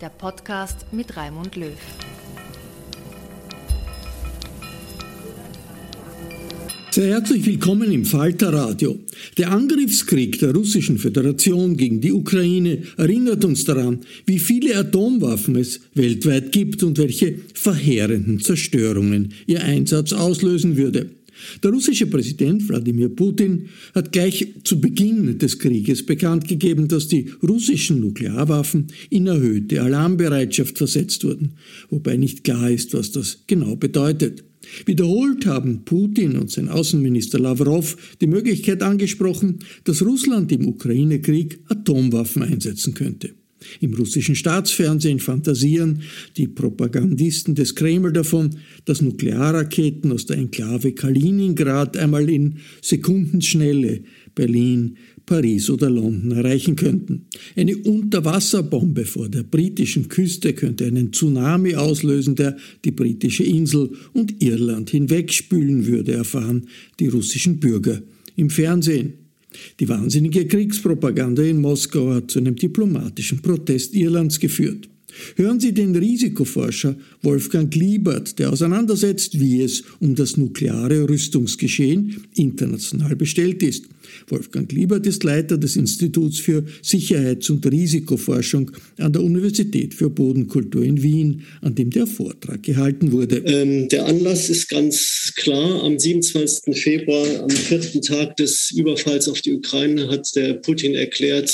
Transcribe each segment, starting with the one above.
der Podcast mit Raimund Löw. Sehr herzlich willkommen im Falter Radio. Der Angriffskrieg der Russischen Föderation gegen die Ukraine erinnert uns daran, wie viele Atomwaffen es weltweit gibt und welche verheerenden Zerstörungen ihr Einsatz auslösen würde. Der russische Präsident Wladimir Putin hat gleich zu Beginn des Krieges bekannt gegeben, dass die russischen Nuklearwaffen in erhöhte Alarmbereitschaft versetzt wurden, wobei nicht klar ist, was das genau bedeutet. Wiederholt haben Putin und sein Außenminister Lavrov die Möglichkeit angesprochen, dass Russland im Ukraine-Krieg Atomwaffen einsetzen könnte. Im russischen Staatsfernsehen fantasieren die Propagandisten des Kreml davon, dass Nuklearraketen aus der Enklave Kaliningrad einmal in Sekundenschnelle Berlin, Paris oder London erreichen könnten. Eine Unterwasserbombe vor der britischen Küste könnte einen Tsunami auslösen, der die britische Insel und Irland hinwegspülen würde, erfahren die russischen Bürger im Fernsehen. Die wahnsinnige Kriegspropaganda in Moskau hat zu einem diplomatischen Protest Irlands geführt. Hören Sie den Risikoforscher Wolfgang Liebert, der auseinandersetzt, wie es um das nukleare Rüstungsgeschehen international bestellt ist. Wolfgang Liebert ist Leiter des Instituts für Sicherheits- und Risikoforschung an der Universität für Bodenkultur in Wien, an dem der Vortrag gehalten wurde. Ähm, der Anlass ist ganz klar. Am 27. Februar, am vierten Tag des Überfalls auf die Ukraine, hat der Putin erklärt,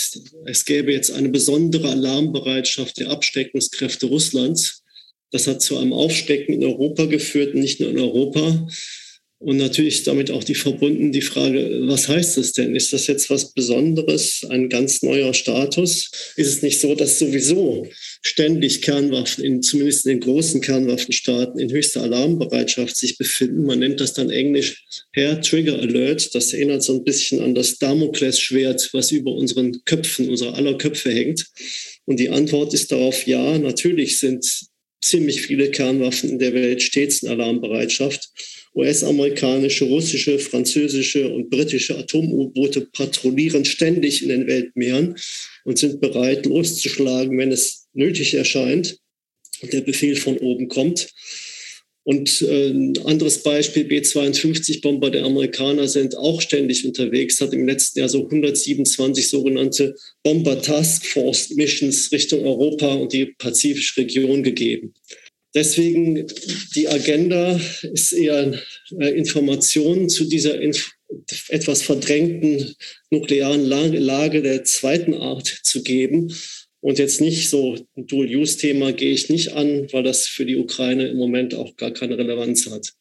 es gäbe jetzt eine besondere Alarmbereitschaft der Absteckungskräfte Russlands. Das hat zu einem Aufstecken in Europa geführt, nicht nur in Europa. Und natürlich damit auch die verbunden die Frage, was heißt das denn? Ist das jetzt was Besonderes, ein ganz neuer Status? Ist es nicht so, dass sowieso ständig Kernwaffen, in, zumindest in den großen Kernwaffenstaaten, in höchster Alarmbereitschaft sich befinden? Man nennt das dann englisch Hair Trigger Alert. Das erinnert so ein bisschen an das Damoklesschwert, was über unseren Köpfen, unserer aller Köpfe hängt. Und die Antwort ist darauf, ja, natürlich sind ziemlich viele Kernwaffen in der Welt stets in Alarmbereitschaft. US-amerikanische, russische, französische und britische Atom-U-Boote patrouillieren ständig in den Weltmeeren und sind bereit, loszuschlagen, wenn es nötig erscheint und der Befehl von oben kommt. Und ein anderes Beispiel, B-52-Bomber der Amerikaner sind auch ständig unterwegs, hat im letzten Jahr so 127 sogenannte Bomber Task Force Missions Richtung Europa und die pazifische Region gegeben. Deswegen die Agenda ist eher äh, Informationen zu dieser Inf etwas verdrängten nuklearen Lage, der zweiten Art zu geben Und jetzt nicht so ein Dual-Use-Thema gehe ich nicht an, weil das für die Ukraine im Moment auch gar keine Relevanz hat.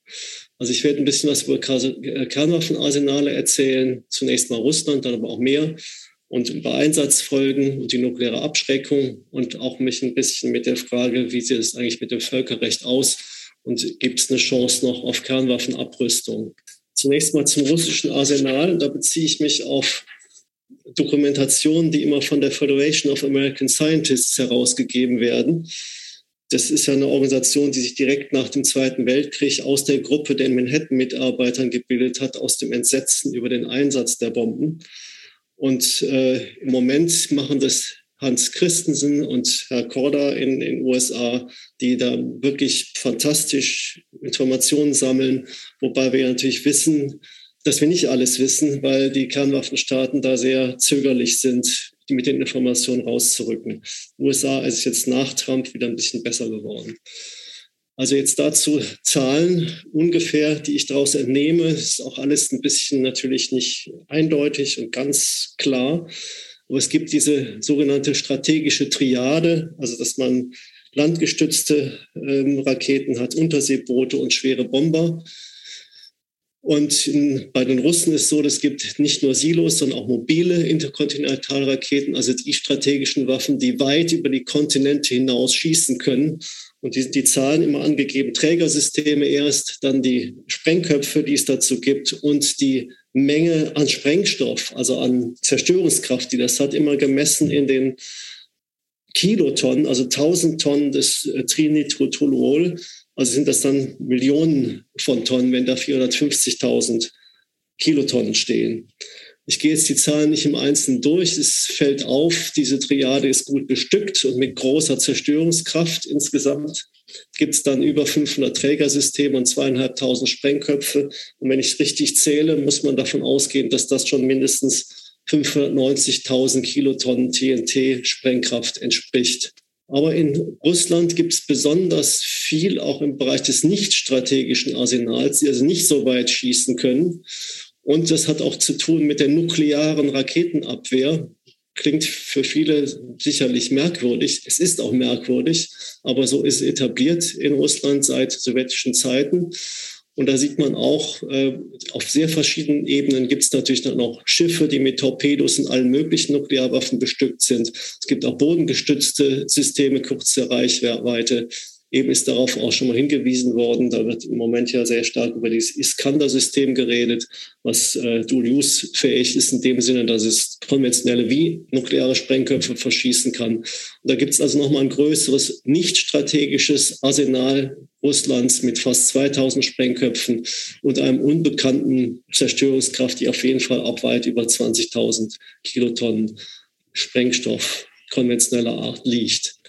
Also ich werde ein bisschen was über äh, Kernwaffenarsenale erzählen. Zunächst mal Russland, dann aber auch mehr. Und über Einsatzfolgen und die nukleare Abschreckung und auch mich ein bisschen mit der Frage, wie sieht es eigentlich mit dem Völkerrecht aus und gibt es eine Chance noch auf Kernwaffenabrüstung. Zunächst mal zum russischen Arsenal. Da beziehe ich mich auf Dokumentationen, die immer von der Federation of American Scientists herausgegeben werden. Das ist ja eine Organisation, die sich direkt nach dem Zweiten Weltkrieg aus der Gruppe der Manhattan-Mitarbeitern gebildet hat, aus dem Entsetzen über den Einsatz der Bomben. Und äh, im Moment machen das Hans Christensen und Herr Korda in den USA, die da wirklich fantastisch Informationen sammeln, wobei wir natürlich wissen, dass wir nicht alles wissen, weil die Kernwaffenstaaten da sehr zögerlich sind, die mit den Informationen rauszurücken. USA ist jetzt nach Trump wieder ein bisschen besser geworden. Also jetzt dazu Zahlen ungefähr, die ich daraus entnehme. ist auch alles ein bisschen natürlich nicht eindeutig und ganz klar. Aber es gibt diese sogenannte strategische Triade, also dass man landgestützte ähm, Raketen hat, Unterseeboote und schwere Bomber. Und in, bei den Russen ist so, es gibt nicht nur Silos, sondern auch mobile Interkontinentalraketen, also die strategischen Waffen, die weit über die Kontinente hinaus schießen können. Und die, die Zahlen immer angegeben, Trägersysteme erst, dann die Sprengköpfe, die es dazu gibt und die Menge an Sprengstoff, also an Zerstörungskraft, die das hat, immer gemessen in den Kilotonnen, also 1000 Tonnen des äh, Trinitrotoluol. Also sind das dann Millionen von Tonnen, wenn da 450.000 Kilotonnen stehen. Ich gehe jetzt die Zahlen nicht im Einzelnen durch. Es fällt auf, diese Triade ist gut bestückt und mit großer Zerstörungskraft. Insgesamt gibt es dann über 500 Trägersysteme und zweieinhalbtausend Sprengköpfe. Und wenn ich richtig zähle, muss man davon ausgehen, dass das schon mindestens 590.000 Kilotonnen TNT-Sprengkraft entspricht. Aber in Russland gibt es besonders viel auch im Bereich des nicht strategischen Arsenals, die also nicht so weit schießen können. Und das hat auch zu tun mit der nuklearen Raketenabwehr. Klingt für viele sicherlich merkwürdig. Es ist auch merkwürdig, aber so ist etabliert in Russland seit sowjetischen Zeiten. Und da sieht man auch, äh, auf sehr verschiedenen Ebenen gibt es natürlich dann auch Schiffe, die mit Torpedos und allen möglichen Nuklearwaffen bestückt sind. Es gibt auch bodengestützte Systeme, kurze Reichweite. Eben ist darauf auch schon mal hingewiesen worden. Da wird im Moment ja sehr stark über dieses Iskander-System geredet, was äh, Dual-Use-fähig ist in dem Sinne, dass es konventionelle wie nukleare Sprengköpfe verschießen kann. Und da gibt es also nochmal ein größeres, nicht strategisches Arsenal Russlands mit fast 2000 Sprengköpfen und einem unbekannten Zerstörungskraft, die auf jeden Fall auch weit über 20.000 Kilotonnen Sprengstoff konventioneller Art liegt.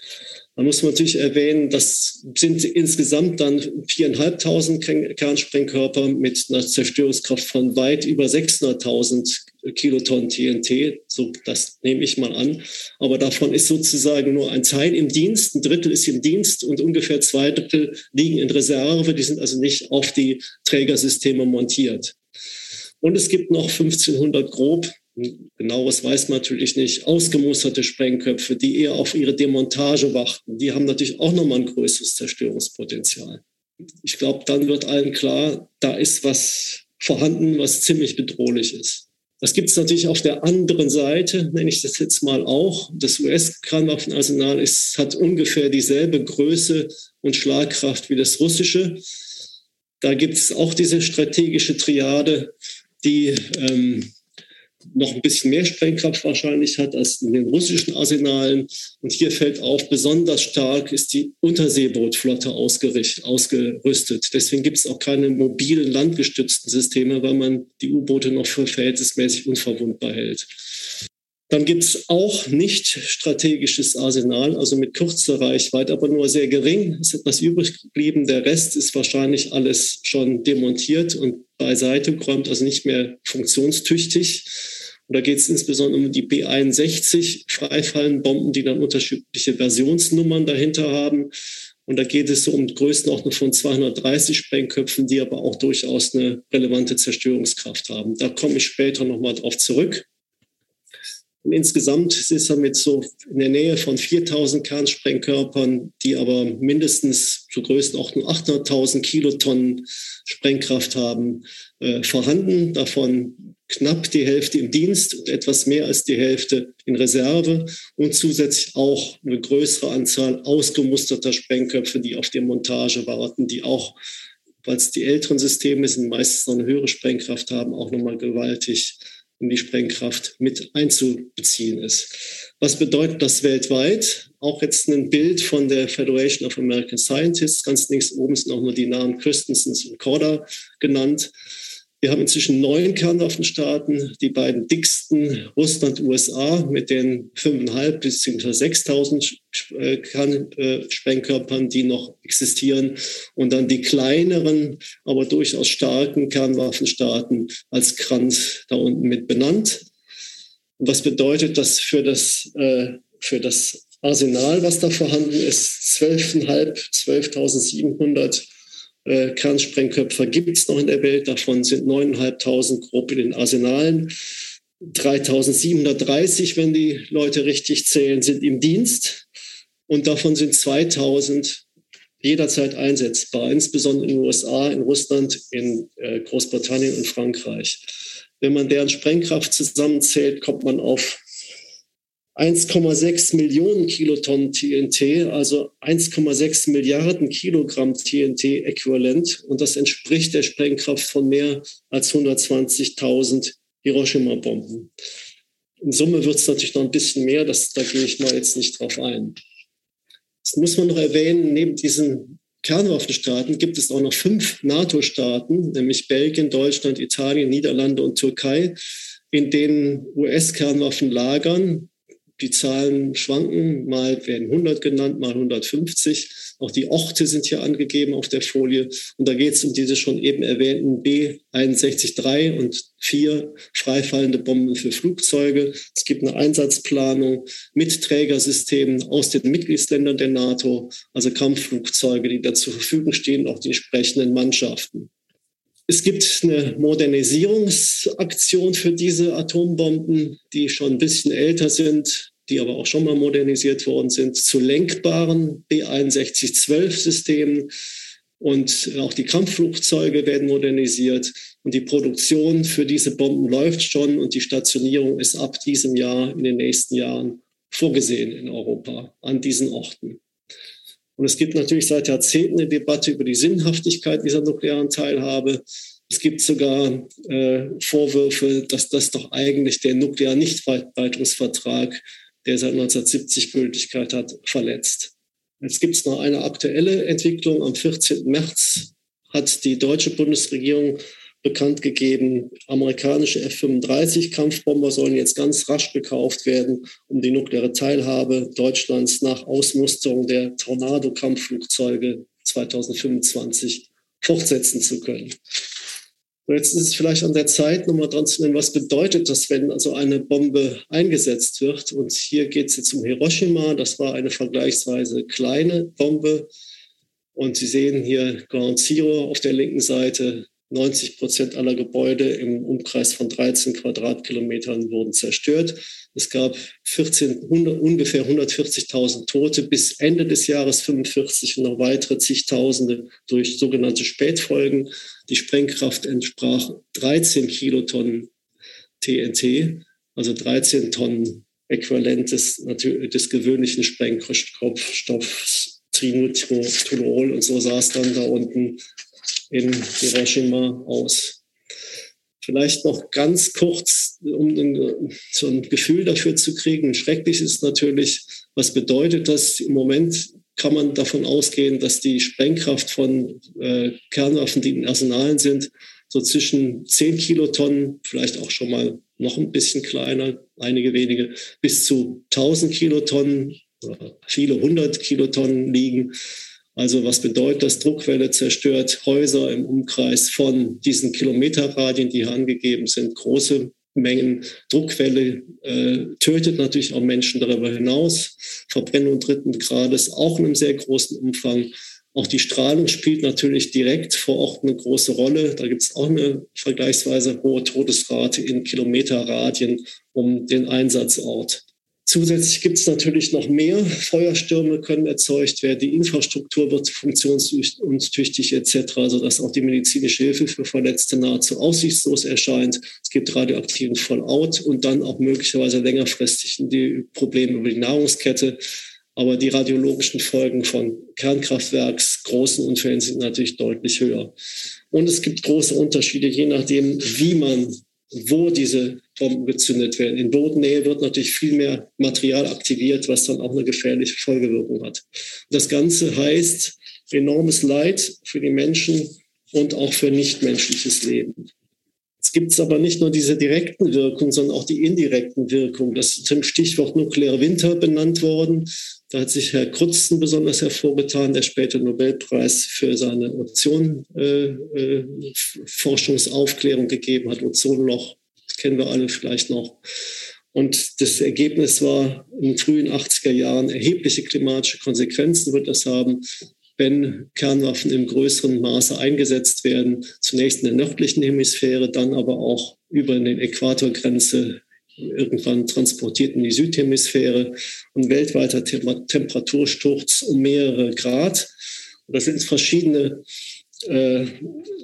Da muss man natürlich erwähnen, das sind insgesamt dann viereinhalbtausend Kernsprengkörper mit einer Zerstörungskraft von weit über 600.000 Kilotonnen TNT. So, das nehme ich mal an. Aber davon ist sozusagen nur ein Teil im Dienst, ein Drittel ist im Dienst und ungefähr zwei Drittel liegen in Reserve. Die sind also nicht auf die Trägersysteme montiert. Und es gibt noch 1500 grob genaues weiß man natürlich nicht, ausgemusterte Sprengköpfe, die eher auf ihre Demontage warten, die haben natürlich auch nochmal ein größeres Zerstörungspotenzial. Ich glaube, dann wird allen klar, da ist was vorhanden, was ziemlich bedrohlich ist. Das gibt es natürlich auf der anderen Seite, nenne ich das jetzt mal auch. Das US-Kernwaffenarsenal hat ungefähr dieselbe Größe und Schlagkraft wie das russische. Da gibt es auch diese strategische Triade, die ähm, noch ein bisschen mehr Sprengkraft wahrscheinlich hat als in den russischen Arsenalen. Und hier fällt auf, besonders stark ist die Unterseebootflotte ausgerüstet. Deswegen gibt es auch keine mobilen landgestützten Systeme, weil man die U-Boote noch für verhältnismäßig unverwundbar hält. Dann gibt es auch nicht strategisches Arsenal, also mit kurzer Reichweite, aber nur sehr gering. Es ist etwas übrig geblieben. Der Rest ist wahrscheinlich alles schon demontiert und beiseite geräumt, also nicht mehr funktionstüchtig. Und da geht es insbesondere um die B61 Freifallenbomben, die dann unterschiedliche Versionsnummern dahinter haben. Und da geht es so um Größenordnung von 230 Sprengköpfen, die aber auch durchaus eine relevante Zerstörungskraft haben. Da komme ich später nochmal drauf zurück. Und insgesamt ist er mit so in der Nähe von 4000 Kernsprengkörpern, die aber mindestens zur Größenordnung 800.000 Kilotonnen Sprengkraft haben, äh, vorhanden. Davon knapp die Hälfte im Dienst und etwas mehr als die Hälfte in Reserve und zusätzlich auch eine größere Anzahl ausgemusterter Sprengköpfe, die auf die Montage warten, die auch, weil es die älteren Systeme sind, meistens noch eine höhere Sprengkraft haben, auch nochmal gewaltig in die Sprengkraft mit einzubeziehen ist. Was bedeutet das weltweit? Auch jetzt ein Bild von der Federation of American Scientists. Ganz links oben sind auch nur die Namen Christensen und Corda genannt. Wir haben inzwischen neun Kernwaffenstaaten, die beiden dicksten, Russland, USA, mit den 5.500 bis 6.000 äh, Kernsprengkörpern, die noch existieren. Und dann die kleineren, aber durchaus starken Kernwaffenstaaten als Kranz da unten mit benannt. Und was bedeutet das für das, äh, für das Arsenal, was da vorhanden ist? 12.500, 12.700 äh, Kernsprengköpfe gibt es noch in der Welt. Davon sind 9.500 grob in den Arsenalen. 3.730, wenn die Leute richtig zählen, sind im Dienst. Und davon sind 2.000 jederzeit einsetzbar, insbesondere in den USA, in Russland, in äh, Großbritannien und Frankreich. Wenn man deren Sprengkraft zusammenzählt, kommt man auf 1,6 Millionen Kilotonnen TNT, also 1,6 Milliarden Kilogramm TNT-Äquivalent. Und das entspricht der Sprengkraft von mehr als 120.000 Hiroshima-Bomben. In Summe wird es natürlich noch ein bisschen mehr, das, da gehe ich mal jetzt nicht drauf ein. Das muss man noch erwähnen, neben diesen Kernwaffenstaaten gibt es auch noch fünf NATO-Staaten, nämlich Belgien, Deutschland, Italien, Niederlande und Türkei, in denen US-Kernwaffen lagern die Zahlen schwanken, mal werden 100 genannt, mal 150. Auch die Orte sind hier angegeben auf der Folie. Und da geht es um diese schon eben erwähnten B-61-3 und 4 freifallende Bomben für Flugzeuge. Es gibt eine Einsatzplanung mit Trägersystemen aus den Mitgliedsländern der NATO, also Kampfflugzeuge, die da zur Verfügung stehen, auch die entsprechenden Mannschaften. Es gibt eine Modernisierungsaktion für diese Atombomben, die schon ein bisschen älter sind, die aber auch schon mal modernisiert worden sind, zu lenkbaren B6112-Systemen. Und auch die Kampfflugzeuge werden modernisiert. Und die Produktion für diese Bomben läuft schon und die Stationierung ist ab diesem Jahr, in den nächsten Jahren vorgesehen in Europa an diesen Orten. Und es gibt natürlich seit Jahrzehnten eine Debatte über die Sinnhaftigkeit dieser nuklearen Teilhabe. Es gibt sogar äh, Vorwürfe, dass das doch eigentlich der Nuklear-Nichtverwaltungsvertrag, der seit 1970 Gültigkeit hat, verletzt. Jetzt gibt es noch eine aktuelle Entwicklung. Am 14. März hat die deutsche Bundesregierung bekannt gegeben, amerikanische F-35-Kampfbomber sollen jetzt ganz rasch gekauft werden, um die nukleare Teilhabe Deutschlands nach Ausmusterung der Tornado-Kampfflugzeuge 2025 fortsetzen zu können. Und jetzt ist es vielleicht an der Zeit, nochmal dran zu nennen, was bedeutet das, wenn also eine Bombe eingesetzt wird. Und hier geht es jetzt um Hiroshima. Das war eine vergleichsweise kleine Bombe. Und Sie sehen hier Ground Zero auf der linken Seite, 90 Prozent aller Gebäude im Umkreis von 13 Quadratkilometern wurden zerstört. Es gab 14, 100, ungefähr 140.000 Tote bis Ende des Jahres 45 und noch weitere zigtausende durch sogenannte Spätfolgen. Die Sprengkraft entsprach 13 Kilotonnen TNT, also 13 Tonnen Äquivalent des, des gewöhnlichen Sprengstoffs Trinitolol und so es dann da unten in Hiroshima aus. Vielleicht noch ganz kurz, um so ein Gefühl dafür zu kriegen. Schrecklich ist natürlich, was bedeutet das? Im Moment kann man davon ausgehen, dass die Sprengkraft von äh, Kernwaffen, die in Arsenalen sind, so zwischen 10 Kilotonnen, vielleicht auch schon mal noch ein bisschen kleiner, einige wenige, bis zu 1000 Kilotonnen oder viele hundert Kilotonnen liegen. Also was bedeutet das? Druckwelle zerstört Häuser im Umkreis von diesen Kilometerradien, die hier angegeben sind, große Mengen. Druckwelle äh, tötet natürlich auch Menschen darüber hinaus. Verbrennung dritten Grades auch in einem sehr großen Umfang. Auch die Strahlung spielt natürlich direkt vor Ort eine große Rolle. Da gibt es auch eine vergleichsweise hohe Todesrate in Kilometerradien um den Einsatzort. Zusätzlich gibt es natürlich noch mehr. Feuerstürme können erzeugt werden, die Infrastruktur wird funktionstüchtig etc., sodass auch die medizinische Hilfe für Verletzte nahezu aussichtslos erscheint. Es gibt radioaktiven Fallout und dann auch möglicherweise längerfristig die Probleme über die Nahrungskette. Aber die radiologischen Folgen von Kernkraftwerks, großen Unfällen sind natürlich deutlich höher. Und es gibt große Unterschiede, je nachdem, wie man, wo diese Bomben gezündet werden. In Bodennähe wird natürlich viel mehr Material aktiviert, was dann auch eine gefährliche Folgewirkung hat. Das Ganze heißt enormes Leid für die Menschen und auch für nichtmenschliches Leben. Es gibt aber nicht nur diese direkten Wirkungen, sondern auch die indirekten Wirkungen. Das ist zum Stichwort nukleare Winter benannt worden. Da hat sich Herr Krutzen besonders hervorgetan, der später Nobelpreis für seine Ozonforschungsaufklärung äh, äh, gegeben hat, Ozonloch. Das kennen wir alle vielleicht noch. Und das Ergebnis war in den frühen 80er Jahren erhebliche klimatische Konsequenzen wird das haben, wenn Kernwaffen im größeren Maße eingesetzt werden. Zunächst in der nördlichen Hemisphäre, dann aber auch über den Äquatorgrenze irgendwann transportiert in die Südhemisphäre und weltweiter Temperatursturz um mehrere Grad. Das sind verschiedene äh,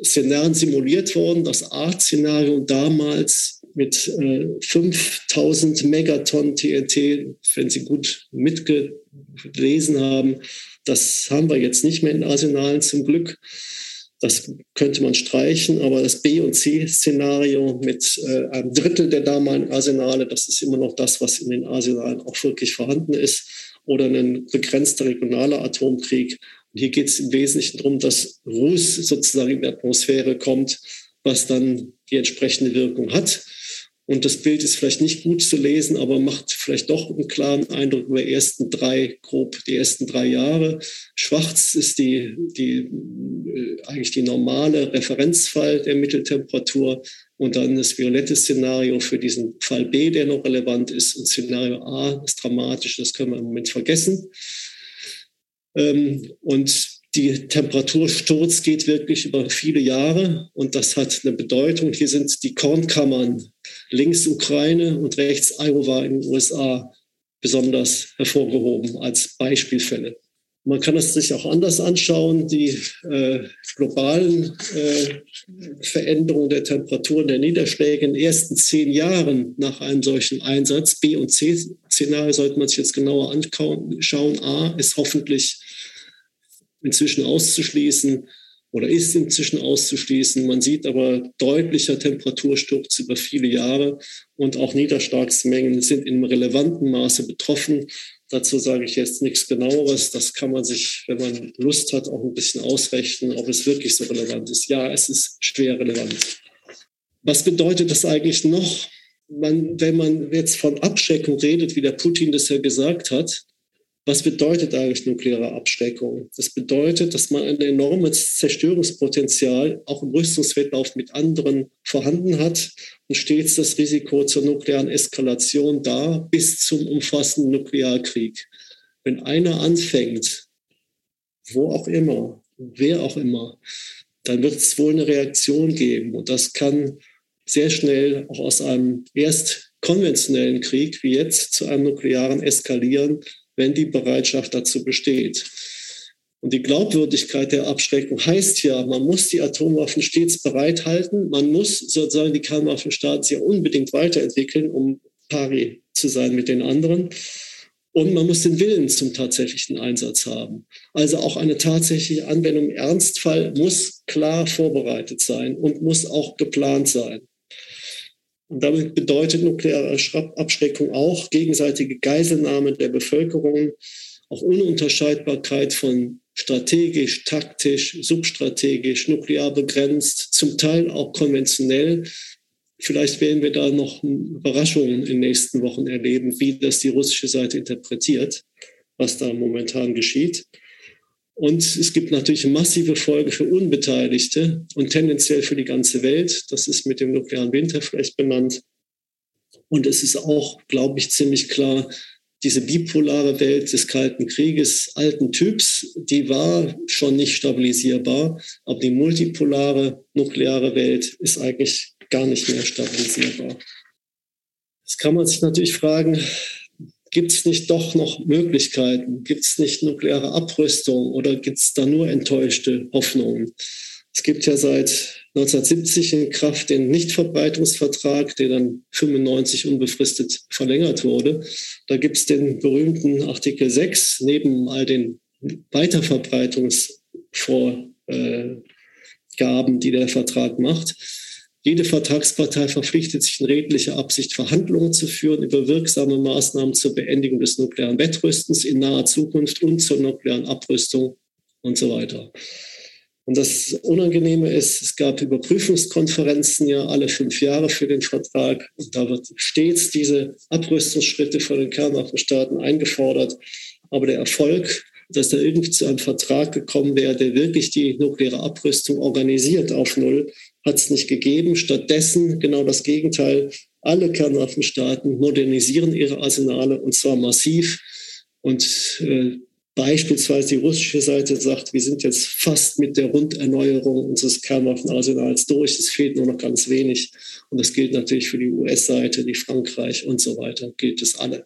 Szenarien simuliert worden. Das A-Szenario damals mit äh, 5000 Megatonnen TNT, wenn Sie gut mitgelesen haben, das haben wir jetzt nicht mehr in Arsenalen zum Glück. Das könnte man streichen, aber das B- und C-Szenario mit äh, einem Drittel der damaligen Arsenale, das ist immer noch das, was in den Arsenalen auch wirklich vorhanden ist, oder ein begrenzter regionaler Atomkrieg. Hier geht es im Wesentlichen darum, dass Ruß sozusagen in die Atmosphäre kommt, was dann die entsprechende Wirkung hat. Und das Bild ist vielleicht nicht gut zu lesen, aber macht vielleicht doch einen klaren Eindruck über die ersten drei, grob die ersten drei Jahre. Schwarz ist die, die, äh, eigentlich die normale Referenzfall der Mitteltemperatur. Und dann das violette Szenario für diesen Fall B, der noch relevant ist. Und Szenario A ist dramatisch, das können wir im Moment vergessen. Ähm, und die Temperatursturz geht wirklich über viele Jahre und das hat eine Bedeutung. Hier sind die Kornkammern links Ukraine und rechts Iowa in den USA besonders hervorgehoben als Beispielfälle. Man kann es sich auch anders anschauen, die äh, globalen äh, Veränderungen der Temperaturen der Niederschläge in den ersten zehn Jahren nach einem solchen Einsatz. B- und C-Szenario sollte man sich jetzt genauer anschauen. A ist hoffentlich inzwischen auszuschließen oder ist inzwischen auszuschließen. Man sieht aber deutlicher Temperatursturz über viele Jahre und auch Niederschlagsmengen sind in relevantem Maße betroffen. Dazu sage ich jetzt nichts genaueres. Das kann man sich, wenn man Lust hat, auch ein bisschen ausrechnen, ob es wirklich so relevant ist. Ja, es ist schwer relevant. Was bedeutet das eigentlich noch? Man, wenn man jetzt von Abschreckung redet, wie der Putin das ja gesagt hat, was bedeutet eigentlich nukleare Abschreckung? Das bedeutet, dass man ein enormes Zerstörungspotenzial auch im Rüstungswettlauf mit anderen vorhanden hat und stets das Risiko zur nuklearen Eskalation da bis zum umfassenden Nuklearkrieg. Wenn einer anfängt, wo auch immer, wer auch immer, dann wird es wohl eine Reaktion geben. Und das kann sehr schnell auch aus einem erst konventionellen Krieg wie jetzt zu einem nuklearen eskalieren wenn die Bereitschaft dazu besteht. Und die Glaubwürdigkeit der Abschreckung heißt ja, man muss die Atomwaffen stets bereithalten, man muss sozusagen die Kernwaffenstaaten sehr unbedingt weiterentwickeln, um pari zu sein mit den anderen. Und man muss den Willen zum tatsächlichen Einsatz haben. Also auch eine tatsächliche Anwendung im Ernstfall muss klar vorbereitet sein und muss auch geplant sein. Und damit bedeutet nukleare Abschreckung auch gegenseitige Geiselnahme der Bevölkerung, auch Ununterscheidbarkeit von strategisch, taktisch, substrategisch, nuklear begrenzt, zum Teil auch konventionell. Vielleicht werden wir da noch Überraschungen in den nächsten Wochen erleben, wie das die russische Seite interpretiert, was da momentan geschieht. Und es gibt natürlich massive Folgen für Unbeteiligte und tendenziell für die ganze Welt. Das ist mit dem nuklearen Winter vielleicht benannt. Und es ist auch, glaube ich, ziemlich klar, diese bipolare Welt des Kalten Krieges alten Typs, die war schon nicht stabilisierbar, aber die multipolare nukleare Welt ist eigentlich gar nicht mehr stabilisierbar. Jetzt kann man sich natürlich fragen, gibt es nicht doch noch Möglichkeiten? Gibt es nicht nukleare Abrüstung oder gibt es da nur enttäuschte Hoffnungen? Es gibt ja seit 1970 in Kraft den Nichtverbreitungsvertrag, der dann 95 unbefristet verlängert wurde. Da gibt es den berühmten Artikel 6 neben all den Weiterverbreitungsvorgaben, die der Vertrag macht. Jede Vertragspartei verpflichtet sich in redlicher Absicht, Verhandlungen zu führen über wirksame Maßnahmen zur Beendigung des nuklearen Wettrüstens in naher Zukunft und zur nuklearen Abrüstung und so weiter. Und das Unangenehme ist, es gab Überprüfungskonferenzen ja alle fünf Jahre für den Vertrag. Und da wird stets diese Abrüstungsschritte von den Kernwaffenstaaten eingefordert. Aber der Erfolg, dass da irgendwie zu einem Vertrag gekommen wäre, der wirklich die nukleare Abrüstung organisiert auf Null, hat es nicht gegeben. Stattdessen genau das Gegenteil. Alle Kernwaffenstaaten modernisieren ihre Arsenale und zwar massiv. Und äh, Beispielsweise die russische Seite sagt, wir sind jetzt fast mit der Runderneuerung unseres Kernwaffenarsenals durch. Es fehlt nur noch ganz wenig. Und das gilt natürlich für die US-Seite, die Frankreich und so weiter. Gilt es alle.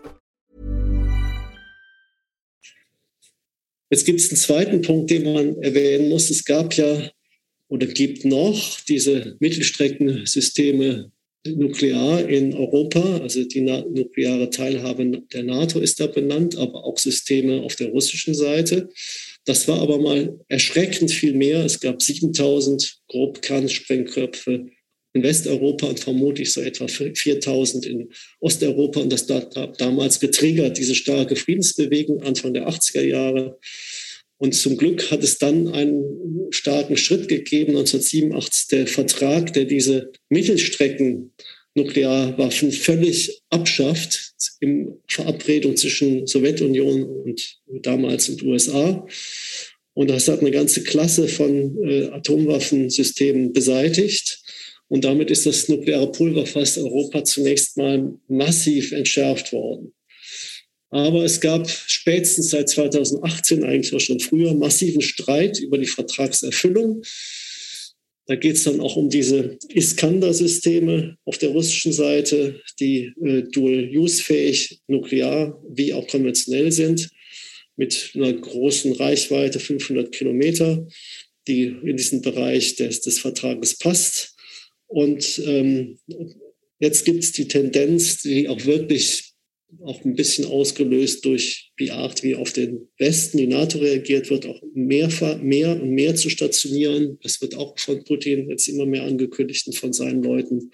Jetzt gibt es einen zweiten Punkt, den man erwähnen muss. Es gab ja oder gibt noch diese Mittelstreckensysteme nuklear in Europa. Also die nukleare Teilhabe der NATO ist da benannt, aber auch Systeme auf der russischen Seite. Das war aber mal erschreckend viel mehr. Es gab 7000 Grobkernsprengköpfe in Westeuropa und vermutlich so etwa 4000 in Osteuropa. Und das hat damals getriggert, diese starke Friedensbewegung Anfang der 80er Jahre. Und zum Glück hat es dann einen starken Schritt gegeben, 1987, der Vertrag, der diese Mittelstrecken Nuklearwaffen völlig abschafft, in Verabredung zwischen Sowjetunion und damals und USA. Und das hat eine ganze Klasse von äh, Atomwaffensystemen beseitigt. Und damit ist das nukleare Pulverfass Europa zunächst mal massiv entschärft worden. Aber es gab spätestens seit 2018, eigentlich auch schon früher, massiven Streit über die Vertragserfüllung. Da geht es dann auch um diese Iskander-Systeme auf der russischen Seite, die äh, dual-use-fähig nuklear wie auch konventionell sind, mit einer großen Reichweite, 500 Kilometer, die in diesen Bereich des, des Vertrages passt. Und ähm, jetzt gibt es die Tendenz, die auch wirklich auch ein bisschen ausgelöst durch die Art, wie auf den Westen die NATO reagiert wird, auch mehr, mehr und mehr zu stationieren. Das wird auch von Putin jetzt immer mehr angekündigt und von seinen Leuten.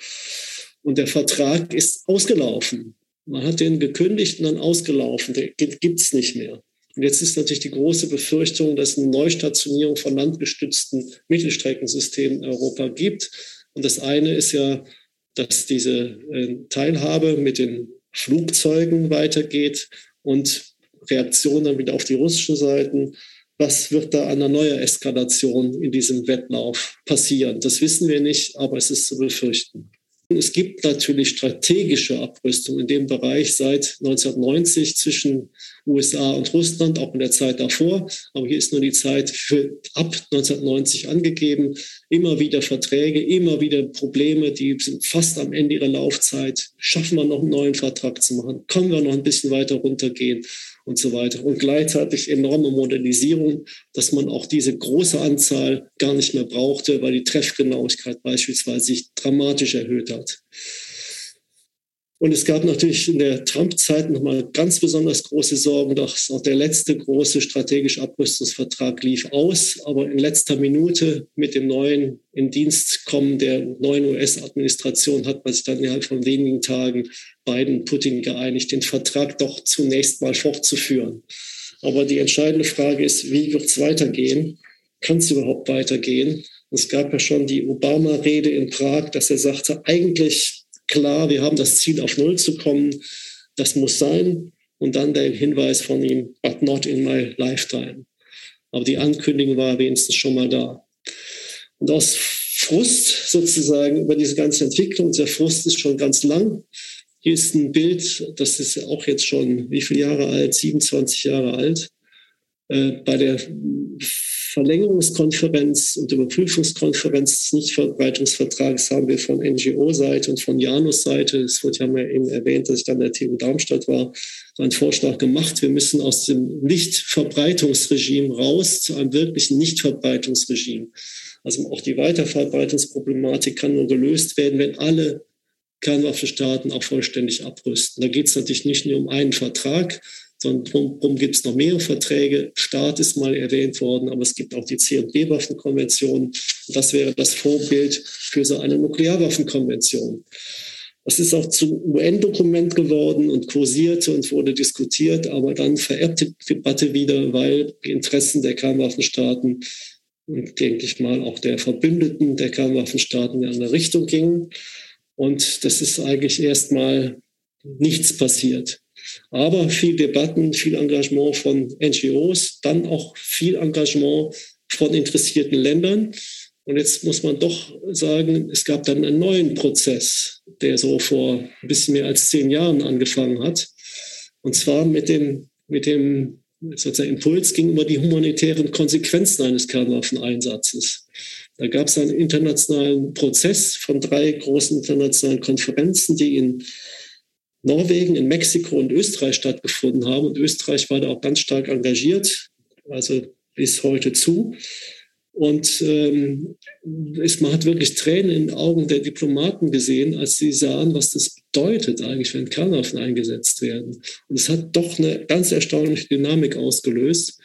Und der Vertrag ist ausgelaufen. Man hat den gekündigt und dann ausgelaufen. Der gibt es nicht mehr. Und jetzt ist natürlich die große Befürchtung, dass es eine Neustationierung von landgestützten Mittelstreckensystemen in Europa gibt. Und das eine ist ja, dass diese äh, Teilhabe mit den Flugzeugen weitergeht und Reaktion dann wieder auf die russischen Seiten. Was wird da an einer neuen Eskalation in diesem Wettlauf passieren? Das wissen wir nicht, aber es ist zu befürchten. Es gibt natürlich strategische Abrüstung in dem Bereich seit 1990 zwischen USA und Russland, auch in der Zeit davor. Aber hier ist nur die Zeit für ab 1990 angegeben. Immer wieder Verträge, immer wieder Probleme, die sind fast am Ende ihrer Laufzeit. Schaffen wir noch einen neuen Vertrag zu machen? Können wir noch ein bisschen weiter runtergehen? und so weiter. Und gleichzeitig enorme Modernisierung, dass man auch diese große Anzahl gar nicht mehr brauchte, weil die Treffgenauigkeit beispielsweise sich dramatisch erhöht hat. Und es gab natürlich in der Trump-Zeit nochmal ganz besonders große Sorgen, dass auch der letzte große strategische Abrüstungsvertrag lief aus. Aber in letzter Minute mit dem neuen in Dienst kommen der neuen US-Administration hat man sich dann innerhalb von wenigen Tagen Biden Putin geeinigt, den Vertrag doch zunächst mal fortzuführen. Aber die entscheidende Frage ist, wie wird es weitergehen? Kann es überhaupt weitergehen? Es gab ja schon die Obama-Rede in Prag, dass er sagte, eigentlich klar, wir haben das Ziel, auf Null zu kommen. Das muss sein. Und dann der Hinweis von ihm, but not in my lifetime. Aber die Ankündigung war wenigstens schon mal da. Und aus Frust sozusagen über diese ganze Entwicklung, der Frust ist schon ganz lang. Hier ist ein Bild, das ist auch jetzt schon wie viele Jahre alt? 27 Jahre alt. Äh, bei der Verlängerungskonferenz und Überprüfungskonferenz des Nichtverbreitungsvertrages haben wir von NGO-Seite und von Janus-Seite, es wurde ja mal eben erwähnt, dass ich dann der TU Darmstadt war, einen Vorschlag gemacht. Wir müssen aus dem Nichtverbreitungsregime raus zu einem wirklichen Nichtverbreitungsregime. Also auch die Weiterverbreitungsproblematik kann nur gelöst werden, wenn alle Kernwaffenstaaten auch vollständig abrüsten. Da geht es natürlich nicht nur um einen Vertrag, sondern darum gibt es noch mehrere Verträge. Staat ist mal erwähnt worden, aber es gibt auch die C&B-Waffenkonvention. Das wäre das Vorbild für so eine Nuklearwaffenkonvention. Das ist auch zum UN-Dokument geworden und kursierte und wurde diskutiert, aber dann vererbte die Debatte wieder, weil die Interessen der Kernwaffenstaaten und denke ich mal auch der Verbündeten der Kernwaffenstaaten in eine Richtung gingen. Und das ist eigentlich erstmal nichts passiert. Aber viel Debatten, viel Engagement von NGOs, dann auch viel Engagement von interessierten Ländern. Und jetzt muss man doch sagen, es gab dann einen neuen Prozess, der so vor ein bisschen mehr als zehn Jahren angefangen hat. Und zwar mit dem, mit dem sozusagen Impuls gegenüber die humanitären Konsequenzen eines Kernwaffeneinsatzes. Da gab es einen internationalen Prozess von drei großen internationalen Konferenzen, die in Norwegen, in Mexiko und Österreich stattgefunden haben. Und Österreich war da auch ganz stark engagiert, also bis heute zu. Und ähm, man hat wirklich Tränen in den Augen der Diplomaten gesehen, als sie sahen, was das bedeutet eigentlich, wenn Kernwaffen eingesetzt werden. Und es hat doch eine ganz erstaunliche Dynamik ausgelöst.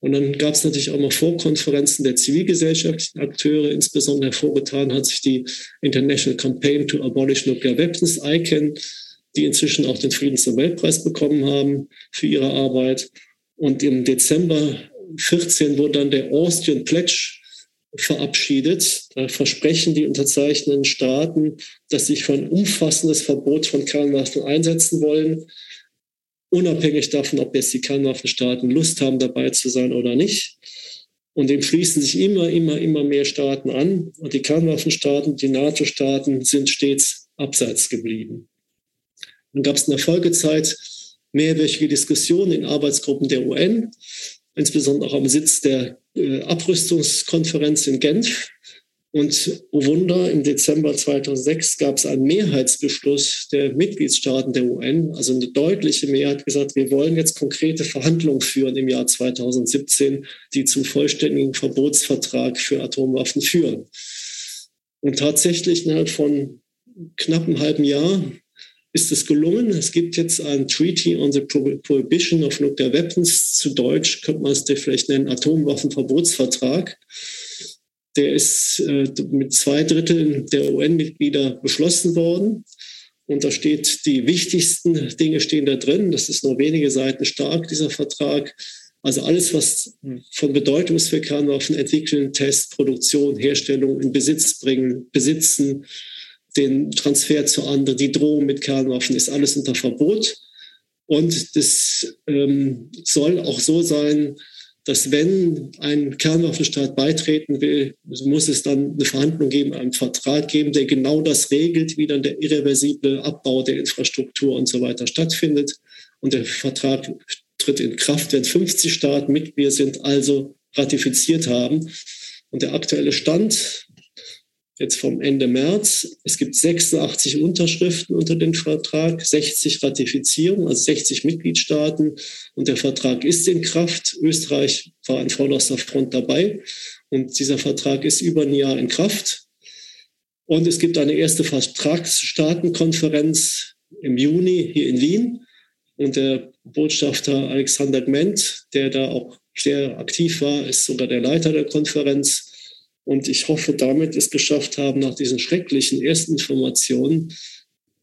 Und dann gab es natürlich auch mal Vorkonferenzen der zivilgesellschaftlichen Akteure. Insbesondere hervorgetan hat sich die International Campaign to Abolish Nuclear Weapons, ICANN, die inzwischen auch den Friedensnobelpreis bekommen haben für ihre Arbeit. Und im Dezember 14 wurde dann der Austrian Pledge verabschiedet. Da versprechen die unterzeichnenden Staaten, dass sie für ein umfassendes Verbot von Kernwaffen einsetzen wollen, unabhängig davon, ob jetzt die Kernwaffenstaaten Lust haben, dabei zu sein oder nicht. Und dem schließen sich immer, immer, immer mehr Staaten an. Und die Kernwaffenstaaten, die NATO-Staaten sind stets abseits geblieben. Dann gab es in der Folgezeit mehrwöchige Diskussionen in Arbeitsgruppen der UN, insbesondere auch am Sitz der äh, Abrüstungskonferenz in Genf. Und oh Wunder, im Dezember 2006 gab es einen Mehrheitsbeschluss der Mitgliedstaaten der UN, also eine deutliche Mehrheit, gesagt, wir wollen jetzt konkrete Verhandlungen führen im Jahr 2017, die zum vollständigen Verbotsvertrag für Atomwaffen führen. Und tatsächlich innerhalb von knapp einem halben Jahr ist es gelungen. Es gibt jetzt ein Treaty on the Prohibition of Nuclear Weapons. Zu Deutsch könnte man es vielleicht nennen, Atomwaffenverbotsvertrag. Der ist äh, mit zwei Dritteln der UN-Mitglieder beschlossen worden. Und da steht, die wichtigsten Dinge stehen da drin. Das ist nur wenige Seiten stark, dieser Vertrag. Also alles, was von Bedeutung ist für Kernwaffen, entwickeln, Test, Produktion, Herstellung, in Besitz bringen, besitzen, den Transfer zu anderen, die Drohung mit Kernwaffen, ist alles unter Verbot. Und das ähm, soll auch so sein, dass wenn ein Kernwaffenstaat beitreten will, muss es dann eine Verhandlung geben, einen Vertrag geben, der genau das regelt, wie dann der irreversible Abbau der Infrastruktur und so weiter stattfindet. Und der Vertrag tritt in Kraft, wenn 50 Staaten Mitglieder sind, also ratifiziert haben. Und der aktuelle Stand jetzt vom Ende März. Es gibt 86 Unterschriften unter dem Vertrag, 60 Ratifizierungen, also 60 Mitgliedstaaten. Und der Vertrag ist in Kraft. Österreich war an vorderster Front dabei. Und dieser Vertrag ist über ein Jahr in Kraft. Und es gibt eine erste Vertragsstaatenkonferenz im Juni hier in Wien. Und der Botschafter Alexander Gment, der da auch sehr aktiv war, ist sogar der Leiter der Konferenz. Und ich hoffe, damit es geschafft haben, nach diesen schrecklichen ersten Informationen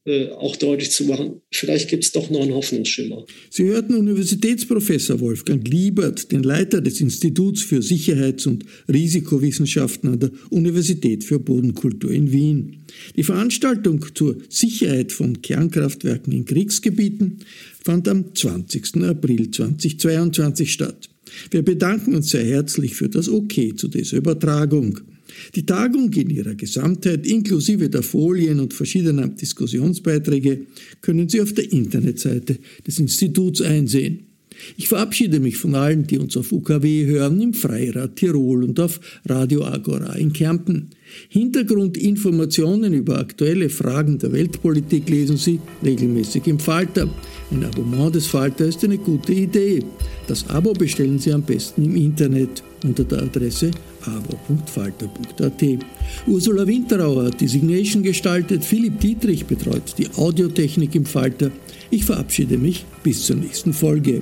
äh, auch deutlich zu machen, vielleicht gibt es doch noch einen Hoffnungsschimmer. Sie hörten Universitätsprofessor Wolfgang Liebert, den Leiter des Instituts für Sicherheits- und Risikowissenschaften an der Universität für Bodenkultur in Wien. Die Veranstaltung zur Sicherheit von Kernkraftwerken in Kriegsgebieten fand am 20. April 2022 statt. Wir bedanken uns sehr herzlich für das Okay zu dieser Übertragung. Die Tagung in ihrer Gesamtheit inklusive der Folien und verschiedener Diskussionsbeiträge können Sie auf der Internetseite des Instituts einsehen. Ich verabschiede mich von allen, die uns auf UKW hören, im Freirad Tirol und auf Radio Agora in Kärnten. Hintergrundinformationen über aktuelle Fragen der Weltpolitik lesen Sie regelmäßig im Falter. Ein Abonnement des Falter ist eine gute Idee. Das Abo bestellen Sie am besten im Internet unter der Adresse abo.falter.at. Ursula Winterauer hat die Signation gestaltet, Philipp Dietrich betreut die Audiotechnik im Falter. Ich verabschiede mich bis zur nächsten Folge.